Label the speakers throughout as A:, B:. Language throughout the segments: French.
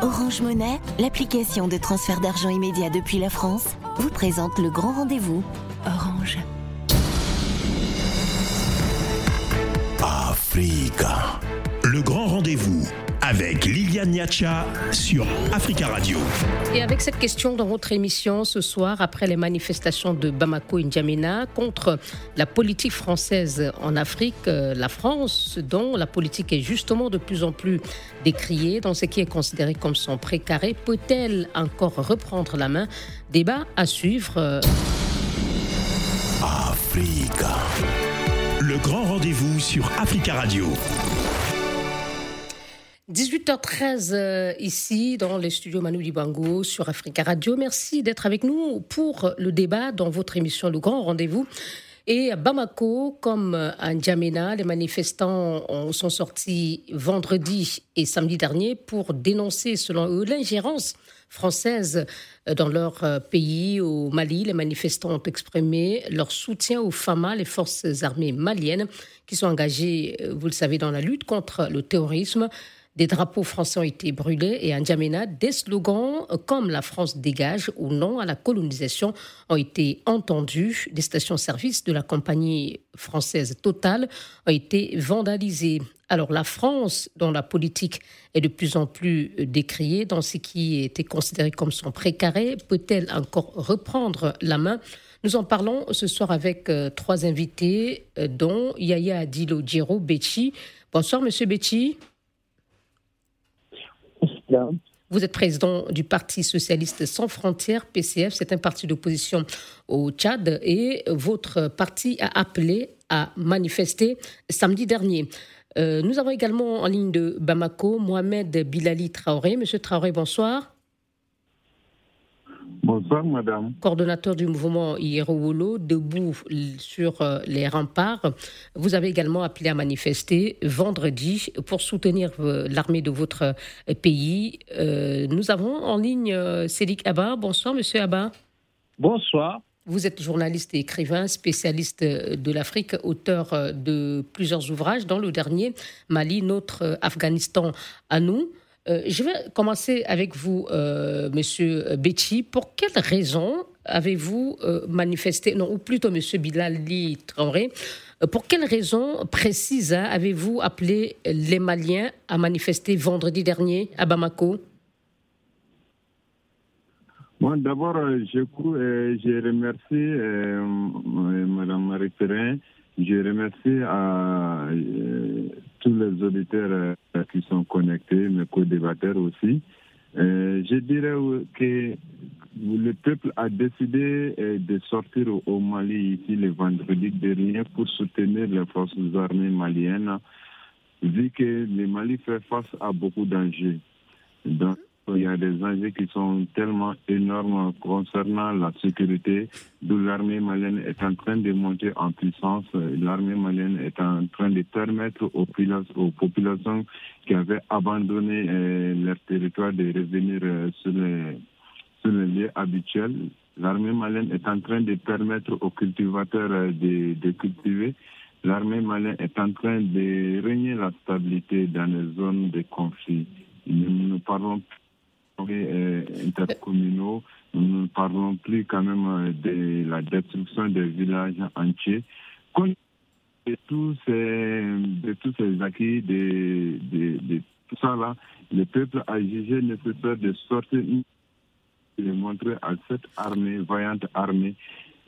A: Orange Monnaie, l'application de transfert d'argent immédiat depuis la France, vous présente le grand rendez-vous. Orange.
B: Africa. Le grand rendez-vous avec Liliane Niacha sur Africa Radio.
C: Et avec cette question dans votre émission ce soir, après les manifestations de Bamako et N'Djamena contre la politique française en Afrique, euh, la France, dont la politique est justement de plus en plus décriée dans ce qui est considéré comme son précaré, peut-elle encore reprendre la main? Débat à suivre. Euh.
B: Africa. Le grand rendez-vous sur Africa Radio.
C: 18h13 euh, ici dans les studios Manu Dibango sur Africa Radio. Merci d'être avec nous pour le débat dans votre émission Le Grand Rendez-vous. Et à Bamako, comme à N'Djamena, les manifestants sont sortis vendredi et samedi dernier pour dénoncer, selon eux, l'ingérence française dans leur euh, pays. Au Mali, les manifestants ont exprimé leur soutien aux FAMA, les forces armées maliennes, qui sont engagées, euh, vous le savez, dans la lutte contre le terrorisme. Des drapeaux français ont été brûlés et à N'Djamena, des slogans comme La France dégage ou non à la colonisation ont été entendus. Des stations-service de la compagnie française Total ont été vandalisées. Alors la France, dont la politique est de plus en plus décriée dans ce qui était considéré comme son précaré, peut-elle encore reprendre la main? Nous en parlons ce soir avec euh, trois invités, euh, dont Yaya Adilo Djiro Bechi. Bonsoir, Monsieur Bechi. Vous êtes président du Parti socialiste sans frontières, PCF. C'est un parti d'opposition au Tchad et votre parti a appelé à manifester samedi dernier. Euh, nous avons également en ligne de Bamako Mohamed Bilali Traoré. Monsieur Traoré, bonsoir.
D: Bonsoir, madame.
C: Coordonnateur du mouvement Hierowolo, debout sur euh, les remparts. Vous avez également appelé à manifester vendredi pour soutenir euh, l'armée de votre euh, pays. nous avons en ligne Cédric Abba. Bonsoir, monsieur Abba.
E: Bonsoir.
C: Vous êtes journaliste et écrivain, spécialiste de l'Afrique, auteur de plusieurs ouvrages, dont le dernier, Mali, notre Afghanistan à nous. Euh, je vais commencer avec vous, euh, Monsieur Betty. Pour quelles raisons avez-vous euh, manifesté, non, ou plutôt Monsieur Bilali Traoré, pour quelles raisons précises hein, avez-vous appelé les Maliens à manifester vendredi dernier à Bamako?
D: D'abord, je, je remercie Madame Marie Perrin je remercie à euh, tous les auditeurs euh, qui sont connectés, mes co-débatteurs aussi. Euh, je dirais que le peuple a décidé de sortir au Mali ici le vendredi dernier pour soutenir les forces armées maliennes, vu que le Mali fait face à beaucoup d'enjeux. Donc, il y a des enjeux qui sont tellement énormes concernant la sécurité, d'où l'armée malienne est en train de monter en puissance. L'armée malienne est en train de permettre aux, populations qui avaient abandonné euh, leur territoire de revenir euh, sur, les, lieux habituels. L'armée malienne est en train de permettre aux cultivateurs euh, de, de cultiver. L'armée malienne est en train de régner la stabilité dans les zones de conflit. Nous ne parlons euh, intercommunaux. Nous ne parlons plus quand même euh, de la destruction des villages entiers. De tous ces, de tous ces acquis, de, tout ça là, le peuple a jugé nécessaire de sortir de montrer à cette armée, vaillante armée, et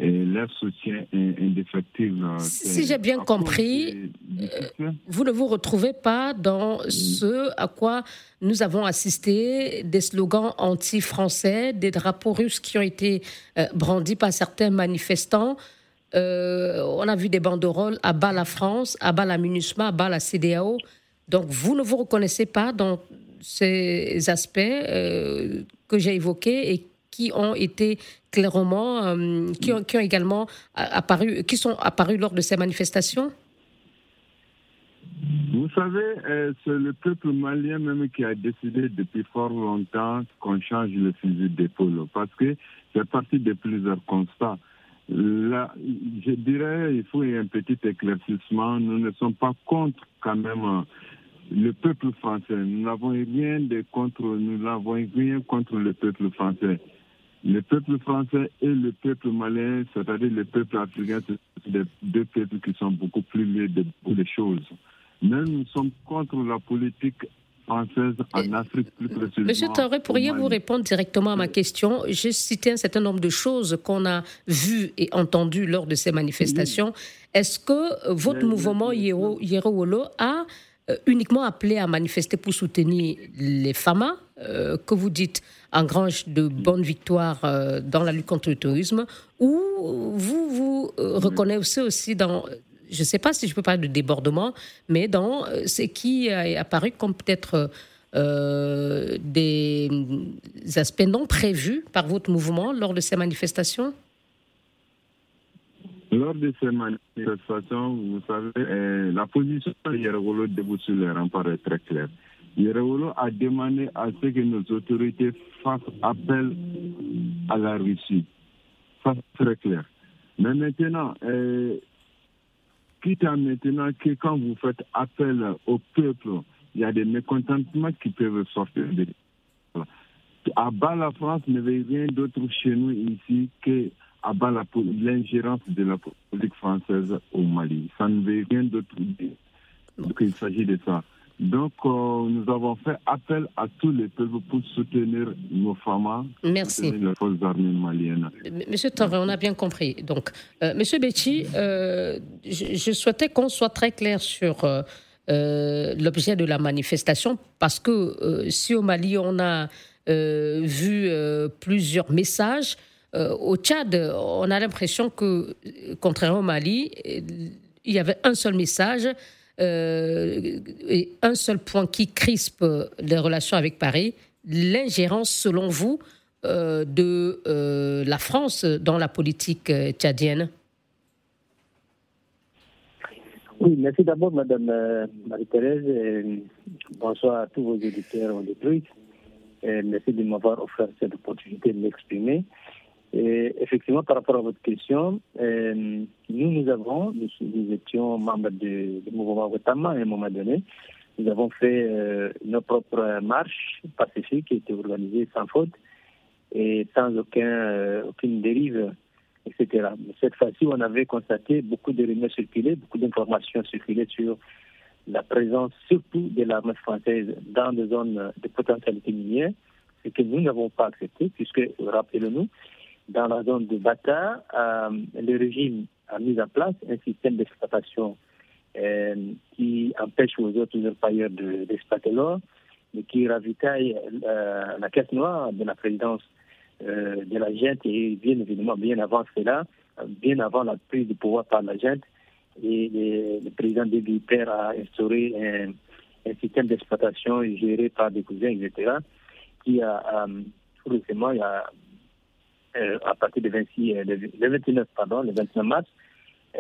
D: leur soutien indéfectible.
C: Si j'ai bien compris, euh, vous ne vous retrouvez pas dans ce à quoi nous avons assisté, des slogans anti-français, des drapeaux russes qui ont été euh, brandis par certains manifestants. Euh, on a vu des banderoles à bas la France, à bas la MINUSMA, à bas la CDAO. Donc vous ne vous reconnaissez pas dans ces aspects que j'ai évoqués et qui ont été clairement, euh, qui, ont, également apparu, qui sont apparus lors de ces manifestations?
D: Vous savez, euh, c'est le peuple malien même qui a décidé depuis fort longtemps qu'on change le fusil d'épaule parce que c'est parti de plusieurs constats. Là, je dirais, il faut un petit éclaircissement. Nous ne sommes pas contre quand même le peuple français. Nous n'avons rien de contre, nous n'avons rien contre le peuple français. Le peuple français et le peuple malien, c'est-à-dire le peuple africain, c'est deux peuples qui sont beaucoup plus liés de beaucoup de choses. Mais nous sommes contre la politique française en Afrique plus précisément.
C: Monsieur Torre, pourriez-vous répondre directement à ma question? J'ai cité un certain nombre de choses qu'on a vues et entendues lors de ces manifestations. Est-ce que votre mouvement Yero, a euh, uniquement appelé à manifester pour soutenir les FAMA, euh, que vous dites engrange de bonnes victoires euh, dans la lutte contre le terrorisme, ou vous vous reconnaissez aussi dans, je ne sais pas si je peux parler de débordement, mais dans ce qui est apparu comme peut-être des aspects non prévus par votre mouvement lors de ces manifestations?
D: Lors de ces manifestations, vous savez, euh, la position de Yerawolo debout sur les remparts est très claire. Yerawolo a demandé à ce que nos autorités fassent appel à la Russie. Ça, c'est très clair. Mais maintenant, euh, quitte à maintenant que quand vous faites appel au peuple, il y a des mécontentements qui peuvent sortir de à bas la France ne veut rien d'autre chez nous ici que abat l'ingérence de la politique française au Mali. Ça ne veut rien d'autre dire. Donc il s'agit de ça. Donc, euh, nous avons fait appel à tous les peuples pour soutenir nos femmes,
C: Merci.
D: les forces armées maliennes.
C: Monsieur Torre, on a bien compris. Donc, euh, Monsieur Betty, euh, je, souhaitais qu'on soit très clair sur l'objet de la manifestation, parce que si au Mali on a vu plusieurs messages, euh, au Tchad, on a l'impression que, contrairement au Mali, il y avait un seul message euh, et un seul point qui crispe les relations avec Paris, l'ingérence, selon vous, euh, de la France dans la politique tchadienne
E: Oui, merci d'abord, Madame Marie-Thérèse. Bonsoir à tous vos auditeurs en Et merci de m'avoir offert cette opportunité de m'exprimer. Et effectivement, par rapport à votre question, euh, nous, nous avons, nous, étions membres du, mouvement Wetama à un moment donné. Nous avons fait euh, nos propres marches pacifiques qui étaient organisées sans faute et sans aucun, euh, aucune dérive, etc. Mais cette fois-ci, on avait constaté beaucoup de rumeurs circuler, beaucoup d'informations circuler sur la présence surtout de l'armée française dans des zones de potentialité minière, ce que nous n'avons pas accepté, puisque, rappelez-le-nous, dans la zone de Bata, euh, le régime a mis en place un système d'exploitation euh, qui empêche aux autres pailleurs d'exploiter l'or, mais qui ravitaille euh, la caisse noire de la présidence de la gente et bien évidemment bien avant cela, bien avant la prise de pouvoir par la gente, et le, président de Père a instauré un, système d'exploitation géré par des cousins, etc., qui a, tout récemment, il a euh, à partir du 26, euh, 29, pardon, le 29 mars,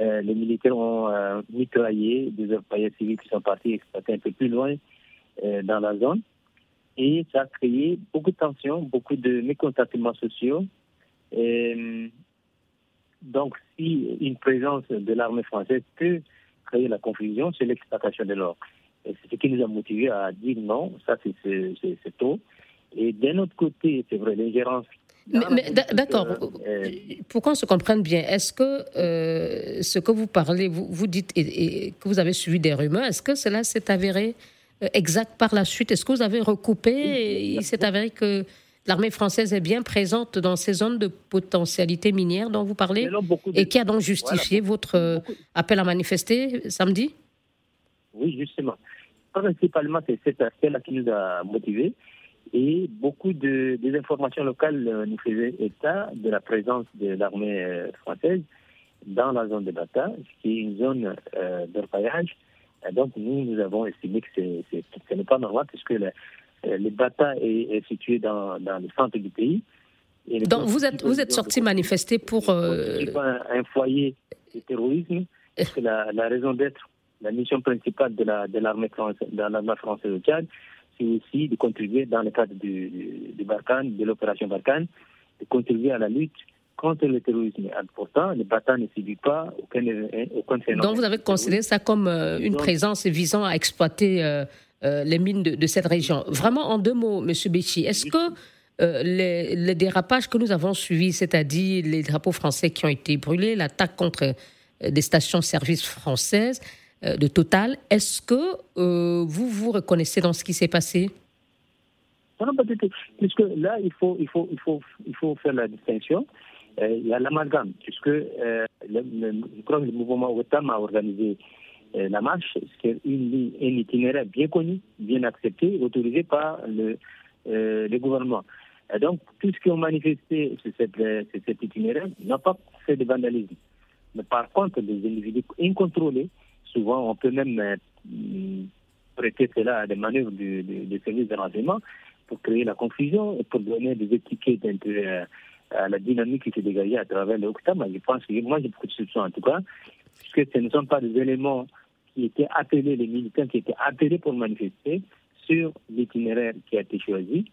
E: euh, les militaires ont mitraillé des employés civils qui sont partis exploiter un peu plus loin dans la zone. Et ça a créé beaucoup de tensions, beaucoup de mécontentements sociaux. donc, si une présence de l'armée française peut créer la confusion, c'est l'exploitation de l'or. C'est ce qui nous a motivés à dire non, ça c'est tôt. Et d'un autre côté, c'est vrai, l'ingérence
C: d'accord. Euh, pour qu'on se comprenne bien, est-ce que euh, ce que vous parlez, vous, vous dites et, que vous avez suivi des rumeurs, est-ce que cela s'est avéré euh, exact par la suite? Est-ce que vous avez recoupé? Et il s'est avéré que l'armée française est bien présente dans ces zones de potentialité minière dont vous parlez et qui a donc justifié votre appel à manifester samedi?
E: Oui, justement. Principalement, c'est cet aspect-là qui nous a motivés. Et beaucoup de, des informations locales euh, nous faisaient état de la présence de l'armée euh, française dans la zone de Bata, qui est une zone euh, d'orpaillage. Donc nous, nous avons estimé que ce n'est pas normal puisque le, le Bata est, situé dans, dans, le centre du pays.
C: Donc vous êtes, vous êtes sorti manifester pour...
E: Euh... Un, foyer de terrorisme, parce que la, la raison d'être, la mission principale de l'armée de française, de française au Tchad, aussi de contribuer dans le cadre du, du Barkhane, de l'opération Barkhane, de contribuer à la lutte contre le terrorisme. Pourtant, le Barkhane ne subit pas aucun, aucun phénomène.
C: Donc vous avez considéré ça comme euh, une présence visant à exploiter euh, les mines de, cette région. Vraiment, en deux mots, M. Béchi, est-ce que les, dérapages que nous avons suivis, c'est-à-dire les drapeaux français qui ont été brûlés, l'attaque contre des stations-service françaises de Total, est-ce que vous vous reconnaissez dans ce qui s'est passé?
E: Non, pas du tout. Puisque là, il faut, il faut, il faut, il faut faire la distinction. Euh, il y a l'amalgame, puisque euh, le, que le mouvement OTAM a organisé euh, la marche, c'est un itinéraire bien connu, bien accepté, autorisé par le, le gouvernement. Donc, tous ceux qui ont manifesté sur cet itinéraire n'ont pas fait de vandalisme. Mais par contre, les individus incontrôlés, souvent on peut même prêter cela à des manœuvres de, de services de renseignement, pour créer la confusion et pour donner des étiquettes euh, à la dynamique qui s'est dégagée à travers le octobre. Je pense que moi j'ai beaucoup de soupçons en tout cas, puisque ce ne sont pas des éléments qui étaient appelés, les militants qui étaient appelés pour manifester sur l'itinéraire qui a été choisi,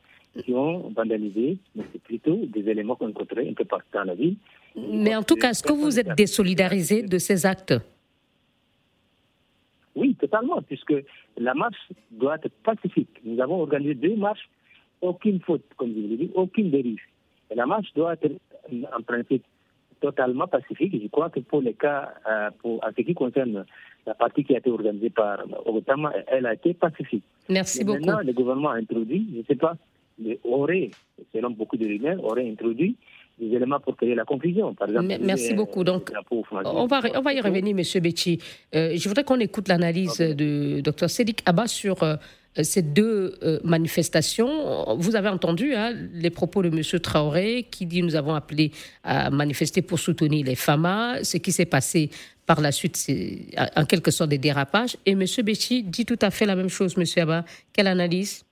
E: qui ont vandalisé, mais c'est plutôt des éléments qu'on rencontrait un peu partout dans la ville.
C: Mais en tout cas, est-ce que vous êtes désolidarisé de ces actes?
E: Oui, totalement, puisque la marche doit être pacifique. Nous avons organisé deux marches aucune faute, comme je l'ai dit, aucune dérive. Et la marche doit être en principe totalement pacifique. Je crois que pour les cas, euh, pour, en ce qui concerne la partie qui a été organisée par Otama, elle a été pacifique.
C: Merci beaucoup.
E: Maintenant, le gouvernement a introduit, je ne sais pas, aurait, selon beaucoup de rumeurs, aurait introduit des éléments pour créer la confusion. Par exemple,
C: Merci beaucoup. Donc, on va, on va y revenir, M. Betty. Euh, je voudrais qu'on écoute l'analyse de Dr. Sédic Abba sur euh, ces deux euh, manifestations. Vous avez entendu hein, les propos de M. Traoré qui dit nous avons appelé à manifester pour soutenir les FAMA. Ce qui s'est passé par la suite, c'est en quelque sorte des dérapages. Et M. Béchi dit tout à fait la même chose, M. Abba. Quelle analyse?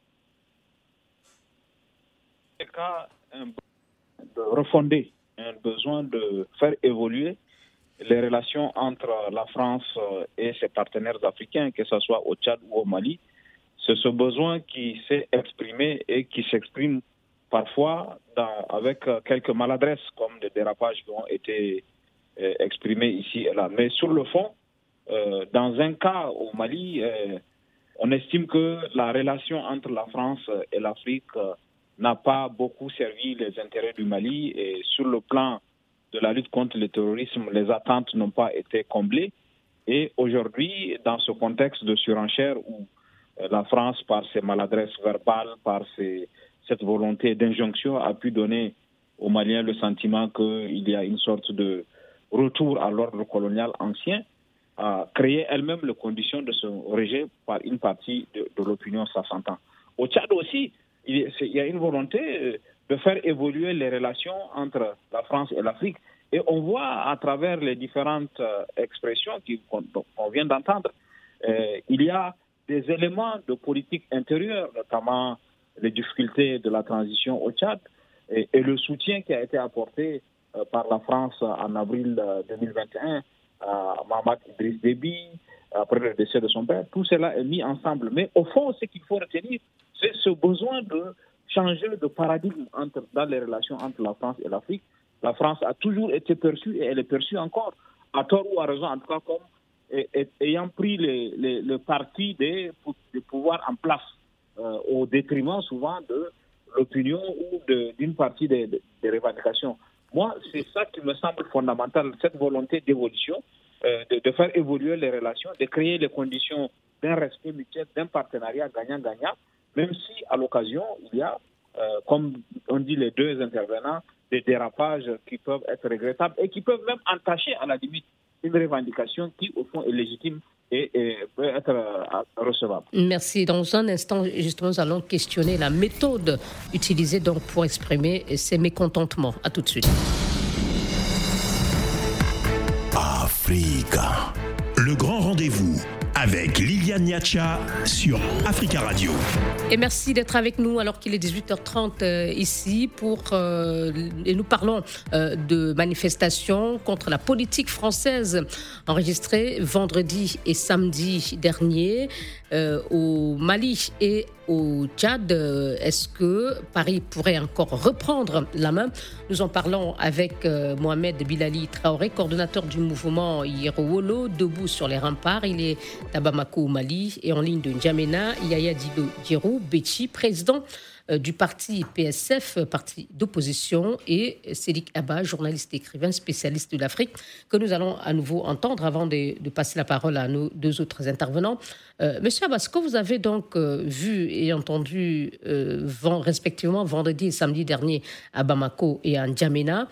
F: De refonder, un besoin de faire évoluer les relations entre la France et ses partenaires africains, que ce soit au Tchad ou au Mali, c'est ce besoin qui s'est exprimé et qui s'exprime parfois avec quelques maladresses, comme des dérapages qui ont été euh, exprimés ici et là. Mais sur le fond, euh, dans un cas au Mali, euh, on estime que la relation entre la France et l'Afrique n'a pas beaucoup servi les intérêts du Mali et sur le plan de la lutte contre le terrorisme, les attentes n'ont pas été comblées. Et aujourd'hui, dans ce contexte de surenchère où euh, la France, par ses maladresses verbales, par cette volonté d'injonction, a pu donner aux Maliens le sentiment qu'il y a une sorte de retour à l'ordre colonial ancien, a créé elle-même les conditions de ce rejet par une partie de, l'opinion, ça s'entend. Au Tchad aussi, il y a une volonté euh, de faire évoluer les relations entre la France et l'Afrique. Et on voit à travers les différentes euh, expressions qu'on vient d'entendre, il y a des éléments de politique intérieure, notamment les difficultés de la transition au Tchad et, le soutien qui a été apporté euh, par la France en avril 2021 euh, à Mohamed Idriss Déby, après le décès de son père. Tout cela est mis ensemble. Mais au fond, ce qu'il faut retenir, c'est ce besoin de changer de paradigme dans les relations entre la France et l'Afrique. La France a toujours été perçue et elle est perçue encore, à tort ou à raison, en tout cas comme ayant pris le, parti des, pouvoirs en place euh, au détriment souvent de l'opinion ou d'une partie des, revendications. Moi, c'est ça qui me semble fondamental, cette volonté d'évolution, euh, de, faire évoluer les relations, de créer les conditions d'un respect mutuel, d'un partenariat gagnant-gagnant, même si à l'occasion, il y a, euh, comme on dit les deux intervenants, des dérapages qui peuvent être regrettables et qui peuvent même entacher à la limite une revendication qui, au fond, est légitime et, peut être euh, recevable.
C: Merci. Dans un instant, justement, nous allons questionner la méthode utilisée donc pour exprimer ces mécontentements. À tout de suite.
B: Africa. Le grand rendez-vous avec Liliane Niacha sur Africa Radio.
C: Et merci d'être avec nous alors qu'il est 18h30 euh, ici pour euh, et nous parlons euh, de manifestations contre la politique française enregistrée vendredi et samedi dernier. Euh, au Mali et au Tchad. Euh, est-ce que Paris pourrait encore reprendre la main? Nous en parlons avec euh, Mohamed Bilali Traoré, coordonnateur du mouvement Yerowolo, debout sur les remparts. Il est à Bamako au Mali et en ligne de N'Djamena. Yaya Dido Diro Bechi, président du parti PSF, parti d'opposition, et Cédric Abba, journaliste écrivain spécialiste de l'Afrique, que nous allons à nouveau entendre avant de, passer la parole à nos deux autres intervenants. Euh, Monsieur Abba, que vous avez donc euh, vu et entendu respectivement vendredi et samedi dernier à Bamako et à N'Djamena,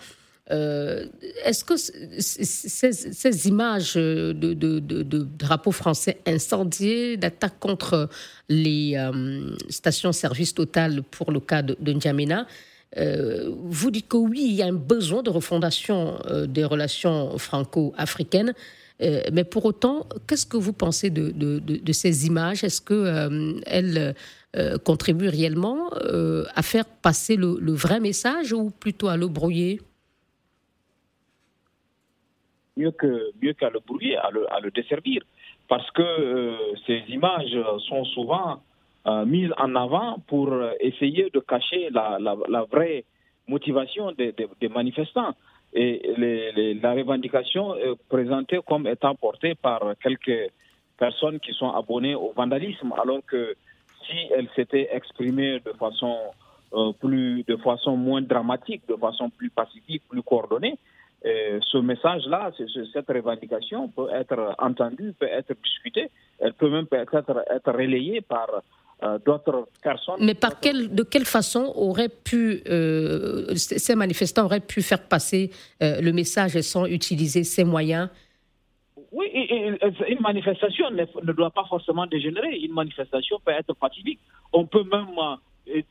C: euh, est-ce que ces, images de, drapeaux français incendiés, d'attaques contre les euh, stations-service Total pour le cas de, N'Djamena, euh, vous dites que oui, il y a un besoin de refondation des relations franco-africaines, mais pour autant, qu'est-ce que vous pensez de, ces images? Est-ce qu'elles contribuent réellement à faire passer le, vrai message ou plutôt à le brouiller?
F: Mieux que mieux qu'à le brouiller, à le, à le desservir, parce que euh, ces images sont souvent euh, mises en avant pour essayer de cacher la, la, vraie motivation des, des, manifestants. Et les, la revendication est présentée comme étant portée par quelques personnes qui sont abonnées au vandalisme, alors que si elles s'étaient exprimées de façon euh, plus, de façon moins dramatique, de façon plus pacifique, plus coordonnée, ce message-là, cette revendication peut être entendue, peut être discutée, elle peut même être, être relayée par euh, d'autres personnes.
C: Mais par quelle, de quelle façon auraient pu, euh, ces manifestants auraient pu faire passer euh, le message sans utiliser ces moyens?
F: Oui, une manifestation ne doit pas forcément dégénérer. Une manifestation peut être pacifique. On peut même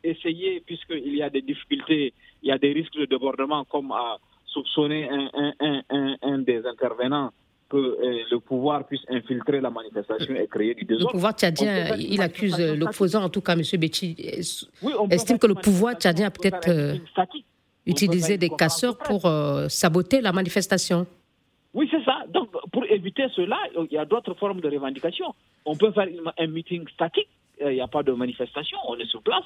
F: essayer, puisqu'il y a des difficultés, il y a des risques de débordement, comme à soupçonner un, des intervenants que euh, le pouvoir puisse infiltrer la manifestation et créer du désordre.
C: Le pouvoir tchadien, il accuse l'opposant, en tout cas, M. Betchi, estime que le pouvoir tchadien a peut-être euh, utilisé des casseurs pour euh, saboter la manifestation.
F: Oui, c'est ça. Donc, pour éviter cela, il y a d'autres formes de revendication. On peut faire un meeting statique il n'y a pas de manifestation, on est sur place,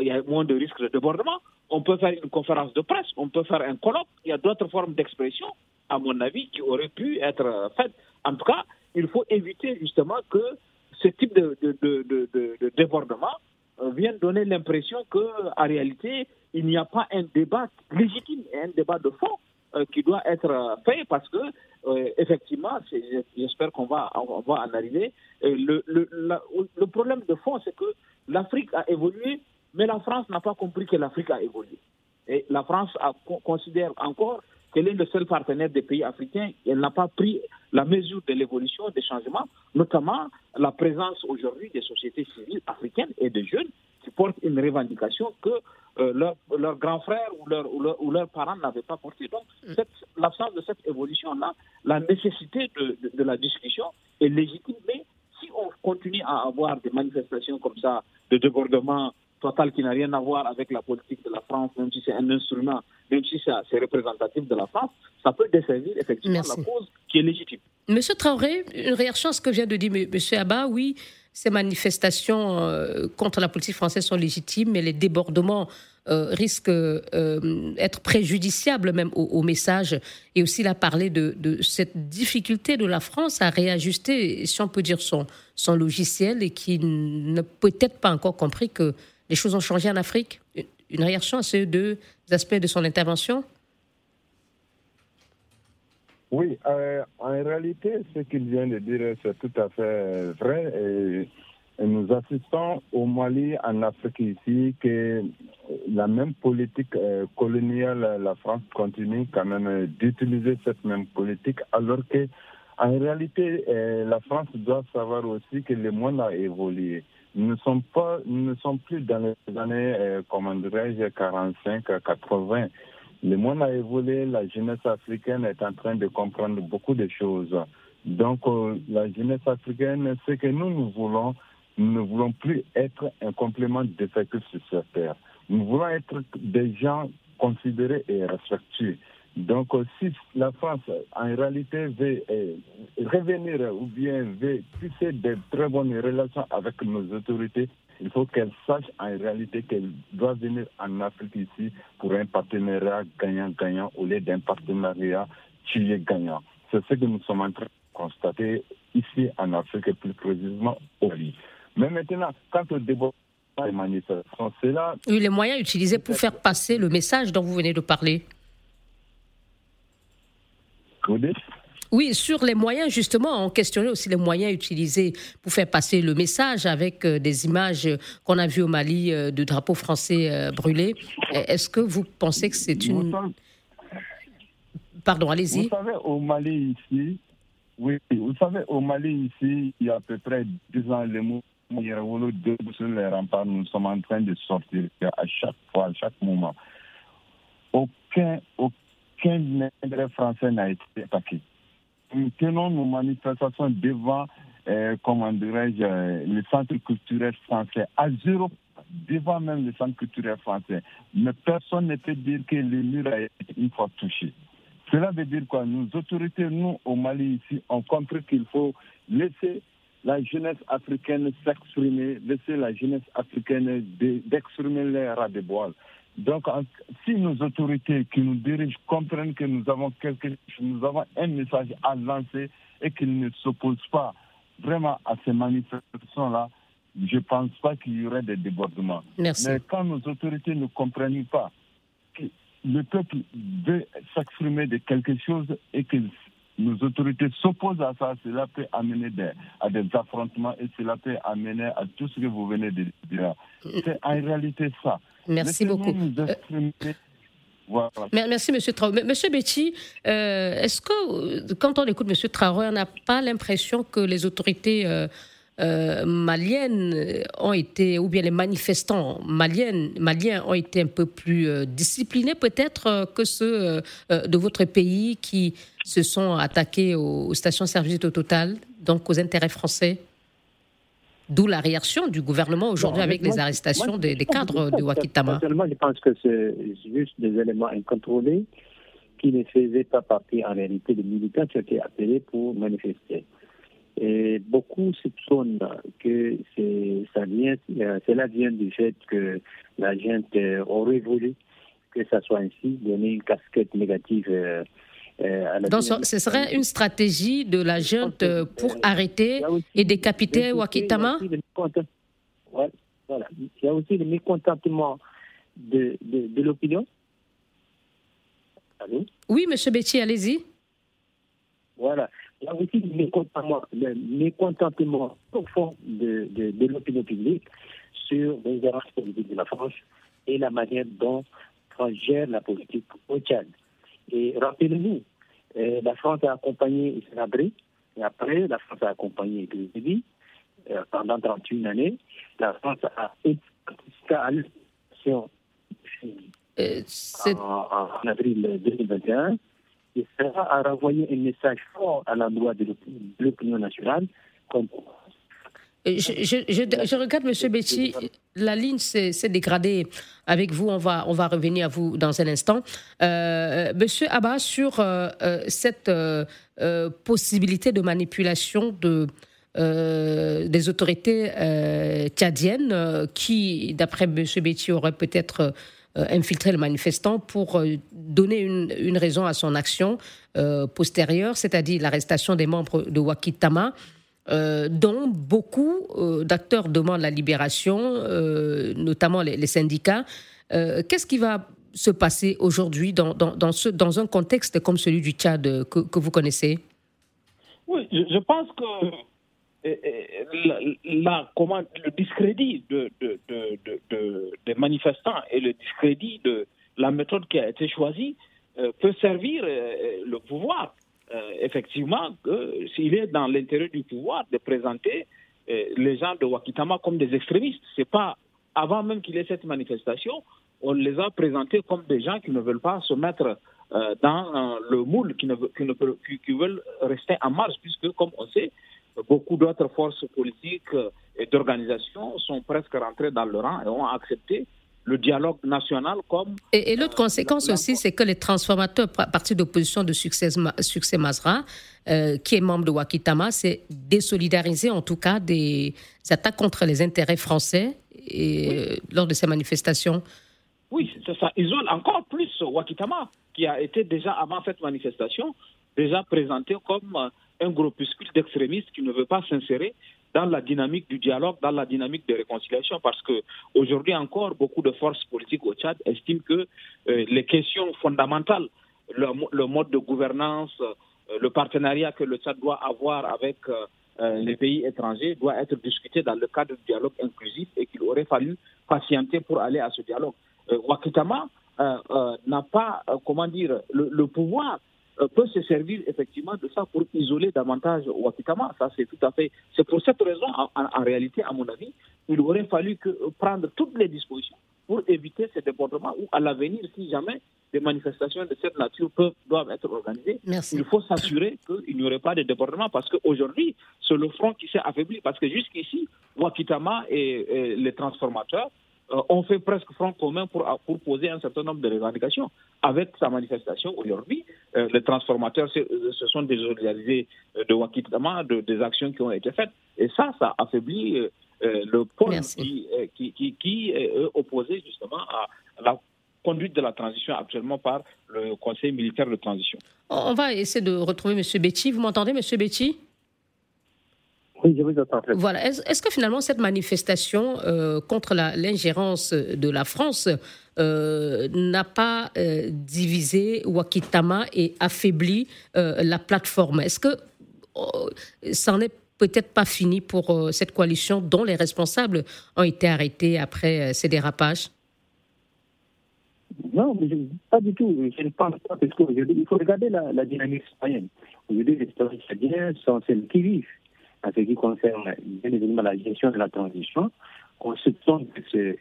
F: il y a moins de risques de débordement. On peut faire une conférence de presse, on peut faire un colloque, il y a d'autres formes d'expression, à mon avis, qui auraient pu être faites. En tout cas, il faut éviter justement que ce type de, de, débordement euh, vienne donner l'impression qu'en réalité, il n'y a pas un débat légitime et un débat de fond euh, qui doit être fait parce que euh, effectivement, j'espère qu'on va, on va en arriver. Euh, le, le, le, problème de fond, c'est que l'Afrique a évolué, mais la France n'a pas compris que l'Afrique a évolué. Et la France considère encore qu'elle est le seul partenaire des pays africains. Elle n'a pas pris la mesure de l'évolution, des changements, notamment la présence aujourd'hui des sociétés civiles africaines et de jeunes qui portent une revendication que euh, leurs leur grands frères ou, leur, ou, leurs parents n'avaient pas porté. Donc, mm. l'absence de cette évolution-là, la nécessité de, de, la discussion est légitime. Mais si on continue à avoir des manifestations comme ça, de débordement total qui n'a rien à voir avec la politique de la France, même si c'est un instrument, même si c'est représentatif de la France, ça peut desservir effectivement la cause qui est légitime.
C: Monsieur Traoré, une réaction à ce que vient de dire Monsieur Abba, oui, ces manifestations euh, contre la politique française sont légitimes, mais les débordements euh, risquent d'être euh, préjudiciables même au, message. Et aussi, il a parlé de, cette difficulté de la France à réajuster, si on peut dire, son, son logiciel et qui n'a peut-être pas encore compris que les choses ont changé en Afrique. Une réaction à ces deux aspects de son intervention?
D: Oui, euh, en réalité, ce qu'il vient de dire, c'est tout à fait vrai. Et, nous assistons au Mali, en Afrique ici, que la même politique euh, coloniale, la France continue quand même d'utiliser cette même politique, alors que en réalité, euh, la France doit savoir aussi que le monde a évolué. Nous ne sommes pas, nous ne sommes plus dans les années, comment dirais-je, 45, 80 le monde a évolué, la jeunesse africaine est en train de comprendre beaucoup de choses. Donc, euh, la jeunesse africaine, ce que nous, nous voulons, nous ne voulons plus être un complément défectueux sur cette terre. Nous voulons être des gens considérés et respectueux. Donc, si la France, en réalité, veut revenir ou bien veut tisser de très bonnes relations avec nos autorités, il faut qu'elle sache en réalité qu'elle doit venir en Afrique ici pour un partenariat gagnant-gagnant au lieu d'un partenariat tué gagnant. C'est ce que nous sommes en train de constater ici en Afrique et plus précisément au Mali. Mais maintenant, quand on débat des manifestations, c'est là...
C: Oui, les moyens utilisés pour faire passer le message dont vous venez de parler.
D: Vous dites
C: oui, sur les moyens, justement, on questionnait aussi les moyens utilisés pour faire passer le message avec euh, des images qu'on a vues au Mali euh, de drapeaux français euh, brûlés. Est-ce que vous pensez que c'est une... Pardon, allez-y.
D: Vous savez, au Mali ici, oui, vous savez, au Mali ici, il y a à peu près 10 ans, les mots deux sur les remparts, nous sommes en train de sortir à chaque fois, à chaque moment. Aucun, aucun français n'a été attaqué nous tenons nos manifestations devant, euh, comment dirais-je, euh, le centre culturel français, à zéro, devant même le centre culturel français. Mais personne ne peut dire que le mur a été une fois touché. Cela veut dire quoi? Nos autorités, nous, au Mali, ici, ont compris qu'il faut laisser la jeunesse africaine s'exprimer, laisser la jeunesse africaine d'exprimer de bois. Donc, si nos autorités qui nous dirigent comprennent que nous avons quelque nous avons un message à lancer et qu'ils ne s'opposent pas vraiment à ces manifestations-là, je ne pense pas qu'il y aurait des débordements. Mais quand nos autorités ne comprennent pas que le peuple veut s'exprimer de quelque chose et que nos autorités s'opposent à ça, cela peut amener à des affrontements et cela peut amener à tout ce que vous venez de dire. C'est en réalité ça.
C: Merci beaucoup. Euh, merci, M. Traoré. M. Betty, euh, est-ce que euh, quand on écoute M. Traoré, on n'a pas l'impression que les autorités maliennes ont été, ou bien les manifestants maliens, maliens ont été un peu plus disciplinés peut-être que ceux de votre pays qui se sont attaqués aux, stations-service au total, donc aux intérêts français? D'où la réaction du gouvernement aujourd'hui avec les arrestations des, cadres de Wakitama.
E: Je pense que c'est juste des éléments incontrôlés qui ne faisaient pas partie en réalité des militants qui étaient appelés pour manifester. Et beaucoup soupçonnent que ça vient, euh, cela vient du fait que la gente aurait voulu que ça soit ainsi, donner une casquette négative euh,
C: euh, Donc, ce serait une stratégie de la junte pour arrêter et décapiter Wakitama
E: voilà. Il y a aussi le mécontentement de, de, l'opinion.
C: Oui, M. Betty, allez-y.
E: Voilà. A aussi le mécontentement, profond de, de, de l'opinion publique sur les erreurs politiques de la France et la manière dont on gère la politique au Tchad. Et rappelez-vous, euh, la France a accompagné Israël et après, la France a accompagné Grégory euh, pendant 31 années. La France a participé à l'élection euh, en, avril 2021 et ça a renvoyé un message fort à l'endroit de l'opinion nationale
C: je, regarde, M. Betty, la ligne s'est dégradée avec vous. On va, on va revenir à vous dans un instant. Euh, Monsieur Abba, sur euh, euh, cette possibilité de manipulation de, des autorités tchadiennes qui, d'après M. Betty, auraient peut-être infiltré le manifestant pour donner une, une, raison à son action postérieure, c'est-à-dire l'arrestation des membres de Wakitama. Euh, dont beaucoup euh, d'acteurs demandent la libération, euh, notamment les, syndicats. Qu'est-ce qui va se passer aujourd'hui dans, dans, ce, dans un contexte comme celui du Tchad que, que vous connaissez?
F: Oui, je, pense que le discrédit de, de, de, des manifestants et le discrédit de la méthode qui a été choisie peut servir le pouvoir. Euh, effectivement s'il est dans l'intérêt du pouvoir de présenter euh, les gens de Wakitama comme des extrémistes. C'est pas avant même qu'il y ait cette manifestation, on les a présentés comme des gens qui ne veulent pas se mettre euh, dans le moule, qui, ne, qui, veulent rester en marge, puisque, comme on sait, beaucoup d'autres forces politiques et d'organisations sont presque rentrées dans le rang et ont accepté le dialogue national comme...
C: Et, l'autre conséquence aussi, c'est que les transformateurs, parti d'opposition de Succès, Succès Masra, qui est membre de Wakitama, s'est désolidarisé en tout cas des attaques contre les intérêts français et, lors de ces manifestations.
F: Oui, ça isole encore plus Wakitama, qui a été déjà avant cette manifestation, déjà présenté comme euh, un groupuscule d'extrémistes qui ne veut pas s'insérer dans la dynamique du dialogue, dans la dynamique de réconciliation, parce que aujourd'hui encore, beaucoup de forces politiques au Tchad estiment que euh, les questions fondamentales, le, mode de gouvernance, euh, le partenariat que le Tchad doit avoir avec les pays étrangers doit être discuté dans le cadre du dialogue inclusif et qu'il aurait fallu patienter pour aller à ce dialogue. Wakitama n'a pas, comment dire, le pouvoir euh, peut se servir effectivement de ça pour isoler davantage Wakitama. Ça, c'est tout à fait. C'est pour cette raison, en, réalité, à mon avis, il aurait fallu que, euh, prendre toutes les dispositions pour éviter ces débordements ou à l'avenir, si jamais des manifestations de cette nature peuvent, doivent être organisées, il faut s'assurer qu'il n'y aurait pas de débordements parce qu'aujourd'hui, c'est le front qui s'est affaibli. Parce que jusqu'ici, Wakitama et les transformateurs euh, on fait presque front commun pour, pour poser un certain nombre de revendications. Avec sa manifestation aujourd'hui, euh, les transformateurs se, se, sont désolidarisés de Wakitama, de, des actions qui ont été faites. Et ça, ça affaiblit euh, le pôle qui, qui, qui, est opposé justement à la conduite de la transition actuellement par le Conseil militaire de transition.
C: On va essayer de retrouver M. Betty. Vous m'entendez, M. Betty?
E: Oui, je vous entends.
C: Voilà. Est-ce que finalement cette manifestation euh, contre l'ingérence de la France euh, n'a pas euh, divisé Wakitama et affaibli la plateforme? Est-ce que oh, ça n'en est peut-être pas fini pour cette coalition dont les responsables ont été arrêtés après ces dérapages?
E: Non, mais pas du tout. Je ne pense pas, parce qu'il faut regarder la, la dynamique citoyenne. Aujourd'hui, les citoyens sont celles qui vivent en ce qui concerne bien évidemment la gestion de la transition, on se que c'est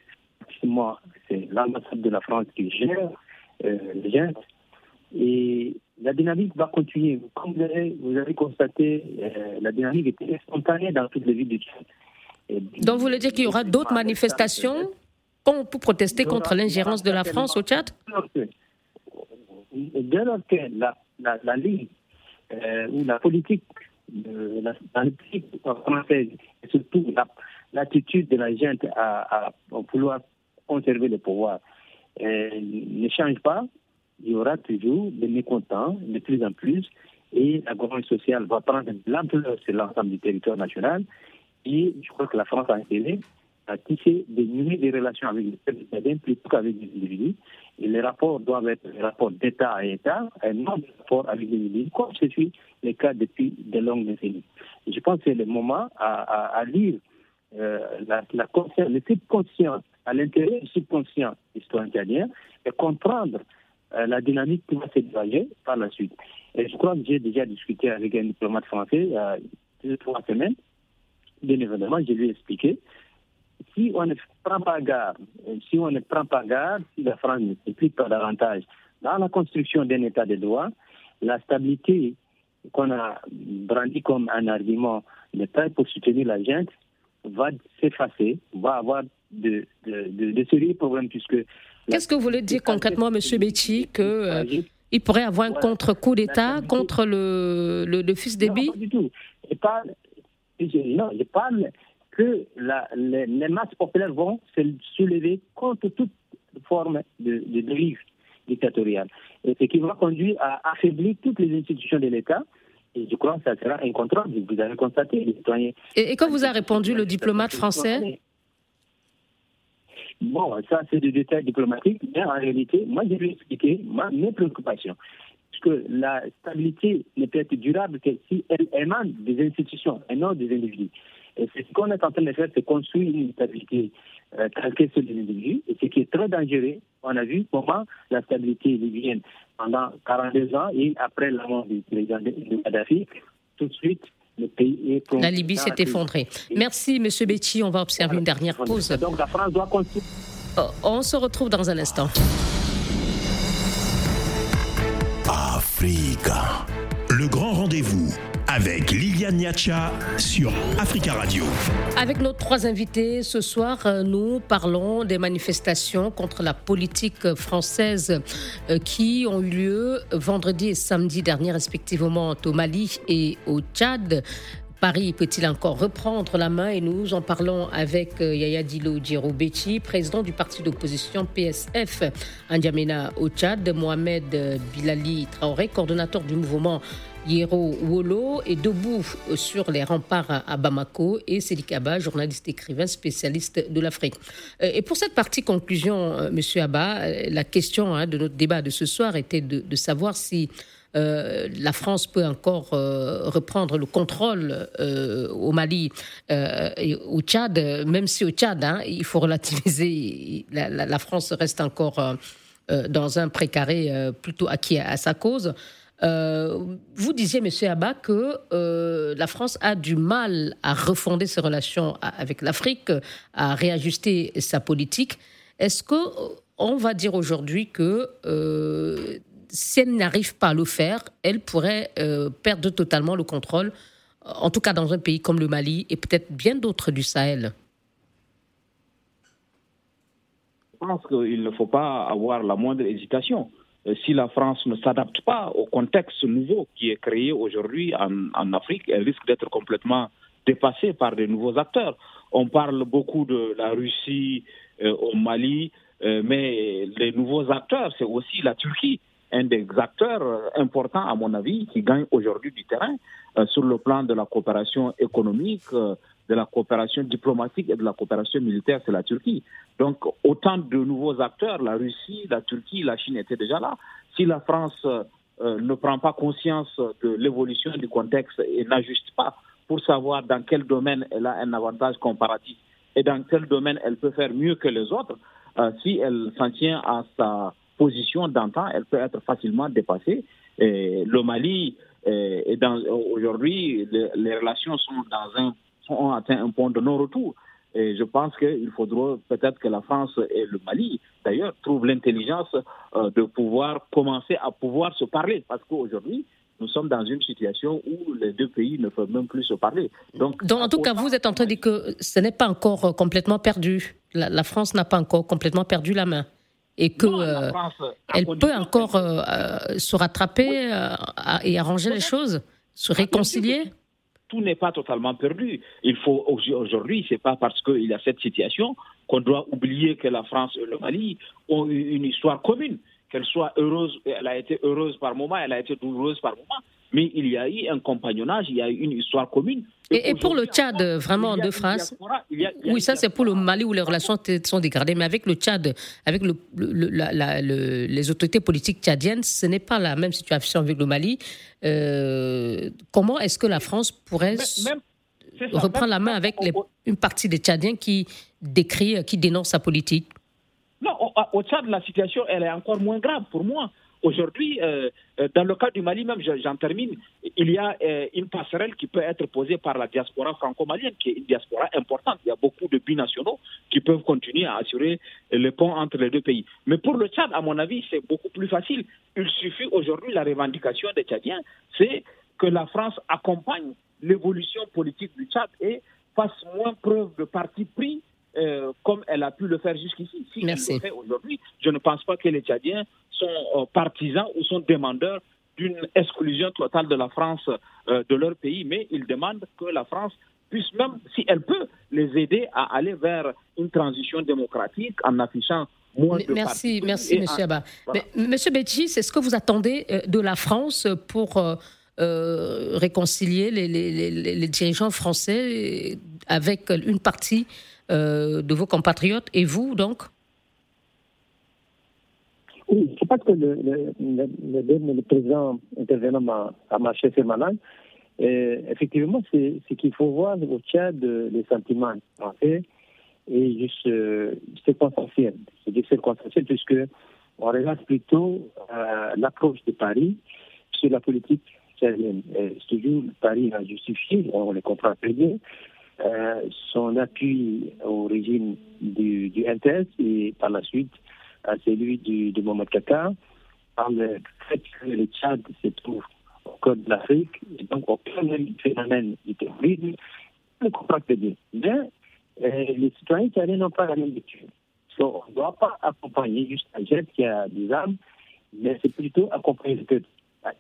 E: c'est l'ambassade de la France qui gère euh, gens. Et la dynamique va continuer. Comme vous avez, vous avez constaté, euh, la dynamique était spontanée dans toutes les villes du Tchad.
C: Donc vous voulez dire qu'il y aura d'autres manifestations pour protester contre l'ingérence de la France au Tchad?
E: Dès lors que la, la, ligne euh, ou la politique de la, politique française, et surtout l'attitude de la gente à, à, vouloir conserver le pouvoir, euh, ne change pas, il y aura toujours des mécontents de plus en plus. Et la gouvernement sociale va prendre l'ampleur sur l'ensemble du territoire national. Et je crois que la France a intérêt à tisser des nuits de relations avec les peuples plutôt qu'avec les individus. Et les rapports doivent être des rapports d'État à État, et non des rapports avec les individus, comme ce fut le cas depuis de longues décennies. je pense que c'est le moment à, lire euh, la, le subconscient, à l'intérieur du subconscient historien et comprendre euh, la dynamique qui va se par la suite. Et je crois que j'ai déjà discuté avec un diplomate français il y a deux, trois semaines. Bien évidemment, je lui ai expliqué si on ne prend pas garde, si on ne prend pas garde, si la France ne s'implique pas davantage dans la construction d'un État de droit, la stabilité qu'on a brandi comme un argument de taille pour soutenir la gente va s'effacer, va avoir de, de, de, sérieux problèmes puisque...
C: Qu'est-ce que vous voulez dire concrètement, M. Betty, qu'il euh, il pourrait avoir un contre-coup d'État contre le, le, fils d'Ebi
E: Non, pas du tout. Je parle, non, je parle que la, les, masses populaires vont se soulever contre toute forme de, de dérive dictatoriale. Et ce qui va conduire à affaiblir toutes les institutions de l'État. Et je crois que ça sera un contrôle, vous avez constaté, les citoyens.
C: Et, et quand vous a répondu le diplomate français?
E: Bon, ça c'est des détails diplomatiques, mais en réalité, moi je lui ai expliqué mes préoccupations. Parce que la stabilité ne peut être durable que si elle émane des institutions et non des individus. Et ce qu'on est en train de faire, c'est construire une stabilité euh, calquée sur les individus. Et ce qui est très dangereux, on a vu comment la stabilité libyenne pendant 42 ans et après la mort du président de Kadhafi, tout de suite, le pays est
C: La Libye s'est effondrée. Merci, M. Betty. On va observer une dernière pause.
E: Donc la France doit construire.
C: Oh, on se retrouve dans un instant.
B: Africa. Niacha sur Africa Radio.
C: Avec nos trois invités, ce soir, euh, nous parlons des manifestations contre la politique française euh, qui ont eu lieu vendredi et samedi dernier, respectivement au Mali et au Tchad. Paris peut-il encore reprendre la main? Et nous en parlons avec euh, Yaya Dilo Djirobechi, président du parti d'opposition PSF N'Djamena au Tchad, Mohamed Bilali Traoré, coordonnateur du mouvement Yero Wolo est debout sur les remparts à Bamako et Sidi Kaba, journaliste écrivain spécialiste de l'Afrique. Euh, et pour cette partie conclusion, euh, Monsieur Abba, la question hein, de notre débat de ce soir était de savoir si euh, la France peut encore euh, reprendre le contrôle euh, au Mali et au Tchad, même si au Tchad, hein, il faut relativiser, la, France reste encore dans un précaré plutôt acquis à, sa cause. Vous disiez, Monsieur Abba, que la France a du mal à refonder ses relations avec l'Afrique, à réajuster sa politique. Est-ce que on va dire aujourd'hui que si elle n'arrive pas à le faire, elle pourrait euh, perdre totalement le contrôle, en tout cas dans un pays comme le Mali et peut-être bien d'autres du Sahel?
F: Je pense qu'il ne faut pas avoir la moindre hésitation. Euh, si la France ne s'adapte pas au contexte nouveau qui est créé aujourd'hui en, Afrique, elle risque d'être complètement dépassée par de nouveaux acteurs. On parle beaucoup de la Russie euh, au Mali, mais les nouveaux acteurs, c'est aussi la Turquie un des acteurs euh, importants, à mon avis, qui gagne aujourd'hui du terrain euh, sur le plan de la coopération économique, euh, de la coopération diplomatique et de la coopération militaire, c'est la Turquie. Donc, autant de nouveaux acteurs, la Russie, la Turquie, la Chine étaient déjà là. Si la France ne prend pas conscience de l'évolution du contexte et n'ajuste pas pour savoir dans quel domaine elle a un avantage comparatif et dans quel domaine elle peut faire mieux que les autres, si elle s'en tient à sa position d'antan, elle peut être facilement dépassée. Et le Mali, dans, aujourd'hui, les, relations sont dans un, ont atteint un point de non-retour. Et je pense qu'il faudra peut-être que la France et le Mali, d'ailleurs, trouvent l'intelligence euh, de pouvoir commencer à pouvoir se parler. Parce qu'aujourd'hui, nous sommes dans une situation où les deux pays ne peuvent même plus se parler.
C: Donc, en tout cas, vous êtes en train de dire que ce n'est pas encore complètement perdu. la France n'a pas encore complètement perdu la main et que euh, elle peut encore euh, euh, se rattraper et arranger les choses, se réconcilier.
F: Tout n'est pas totalement perdu. Il faut aujourd'hui, c'est pas parce qu'il y a cette situation qu'on doit oublier que la France et le Mali ont une histoire commune. Qu'elle soit heureuse, elle a été heureuse par moment, elle a été douloureuse par moment mais il y a eu un compagnonnage, il y a eu une histoire commune.
C: Et, pour le Tchad, vraiment en deux phrases Oui, ça c'est pour le Mali où les relations sont dégradées, mais avec le Tchad, avec le, les autorités politiques tchadiennes, ce n'est pas la même situation avec le Mali. Euh, comment est-ce que la France pourrait reprendre la main avec une partie des Tchadiens qui décrit, qui dénonce sa politique?
F: Non, au Tchad, la situation elle est encore moins grave pour moi. Aujourd'hui, euh, euh, dans le cas du Mali même, j'en termine, il y a euh, une passerelle qui peut être posée par la diaspora franco-malienne, qui est une diaspora importante. Il y a beaucoup de binationaux qui peuvent continuer à assurer le pont entre les deux pays. Mais pour le Tchad, à mon avis, c'est beaucoup plus facile. Il suffit aujourd'hui, la revendication des Tchadiens, c'est que la France accompagne l'évolution politique du Tchad et fasse moins preuve de parti pris euh, comme elle a pu le faire jusqu'ici. Si
C: Merci.
F: elle le fait aujourd'hui, je ne pense pas que les Tchadiens sont euh, partisans ou sont demandeurs d'une exclusion totale de la France euh, de leur pays, mais ils demandent que la France puisse même, si elle peut, les aider à aller vers une transition démocratique en affichant moins de
C: Merci, merci, Monsieur Abba. Monsieur Betty, c'est ce que vous attendez de la France pour réconcilier les, les, les, dirigeants français avec une partie euh, de vos compatriotes et vous, donc
E: Oui, je pense que le, le, le, le président intervenant a marché ce malin. Et effectivement, c'est ce qu'il faut voir au Tchad, les sentiments français et juste euh, circonstanciel. C'est dire circonstanciel puisque on regarde plutôt euh, l'approche de Paris sur la politique tchadienne. toujours Paris a justifié, on le comprend très bien, euh, son appui au régime du, du NTS et par la suite à celui du, de Mohamed Kaka, par le fait que le Tchad se trouve cœur de l'Afrique, et donc au cœur même phénomène du terrorisme, on comprend très bien. Euh, les citoyens tchadiens n'ont pas la même lecture. on ne doit pas accompagner juste un jet qui a des armes, mais c'est plutôt accompagner le peuple.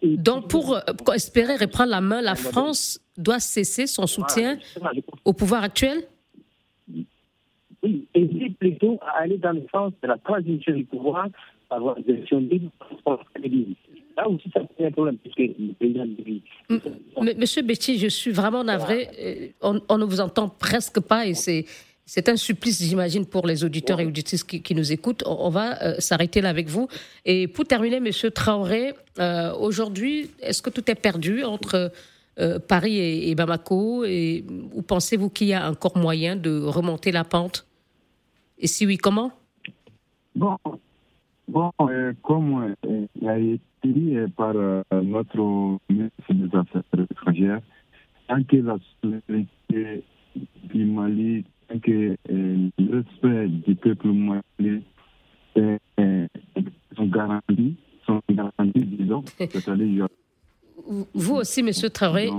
C: Donc, pour, espérer reprendre la main, la France doit cesser son soutien au pouvoir actuel
E: Oui, et plutôt à aller dans le sens de la transition du pouvoir, avoir des élections libres, Là aussi, ça pose un problème, puisque le président
C: de Monsieur Betty, je suis vraiment navré. Euh, on, ne vous entend presque pas et c'est. C'est un supplice, j'imagine, pour les auditeurs et auditrices qui, nous écoutent. On, va euh, s'arrêter là avec vous. Et pour terminer, Monsieur Traoré, euh, aujourd'hui, est-ce que tout est perdu entre Paris et, Bamako? Et, Ou pensez-vous qu'il y a encore moyen de remonter la pente? Et si oui, comment?
D: Bon, bon comme il a été dit par notre ministre des Affaires étrangères, tant que la souveraineté du Mali que euh, le respect du peuple malien sont garantis, sont garantis, disons.
C: Vous aussi, Monsieur Traoré.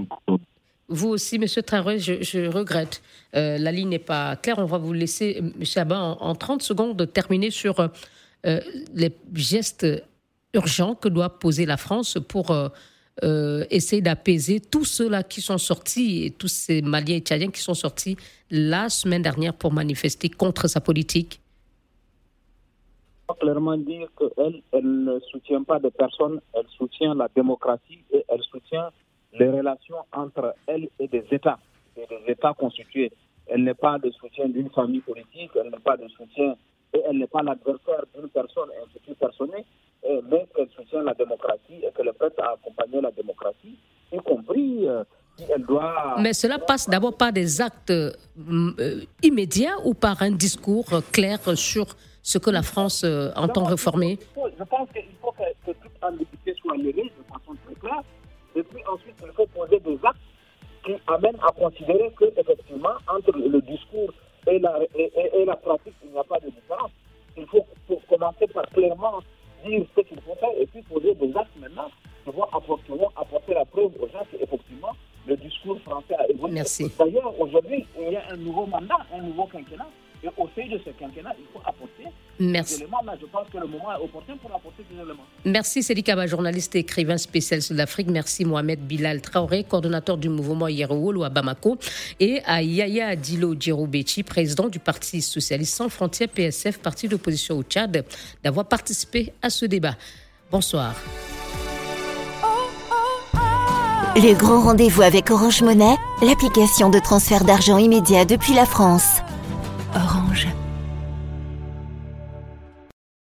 C: Vous aussi, Monsieur Traoré, je, regrette. Euh, la ligne n'est pas claire. On va vous laisser, Monsieur Abba, en, 30 secondes, terminer sur euh, les gestes urgents que doit poser la France pour euh, essayer d'apaiser tous ceux-là qui sont sortis, tous ces Maliens et Tchadiens qui sont sortis la semaine dernière pour manifester contre sa politique.
F: Clairement dire qu'elle elle ne soutient pas de personnes, elle soutient la démocratie et elle soutient les relations entre elle et des États, des États constitués. Elle n'est pas de soutien d'une famille politique, elle n'est pas de soutien, et elle n'est pas l'adversaire d'une personne, un petit personnel, mais qu'elle soutient la démocratie et qu'elle est prête à accompagner la démocratie, y compris euh, si elle doit...
C: Mais cela passe d'abord par des actes euh, immédiats ou par un discours clair sur ce que la France euh, entend réformer?
F: Je pense qu'il faut que, toute ambiguïté soit levée de façon très claire. Et puis ensuite, il faut poser des actes qui amènent à considérer qu'effectivement, entre le discours et la, et la pratique, il n'y a pas de différence. Il faut commencer par clairement dire ce qu'il faut faire et puis poser des actes maintenant pour pouvoir apporter, apporter la preuve aux gens qu'effectivement le discours français a évolué.
C: Merci.
F: D'ailleurs, aujourd'hui, il y a un nouveau mandat, un nouveau quinquennat. Et au sein de ce quinquennat, il faut apporter
C: Merci.
F: des éléments. Mais je pense que le moment est opportun pour apporter ces éléments.
C: Merci Cédric Kaba, journaliste et écrivain spécial sur l'Afrique. Merci Mohamed Bilal Traoré, coordonnateur du mouvement Yerowolo à Bamako. Et à Yaya Dilo Djiroubechi, président du Parti socialiste sans frontières PSF, parti d'opposition au Tchad, d'avoir participé à ce débat. Bonsoir.
A: Le grand rendez-vous avec Orange Monnaie, l'application de transfert d'argent immédiat depuis la France.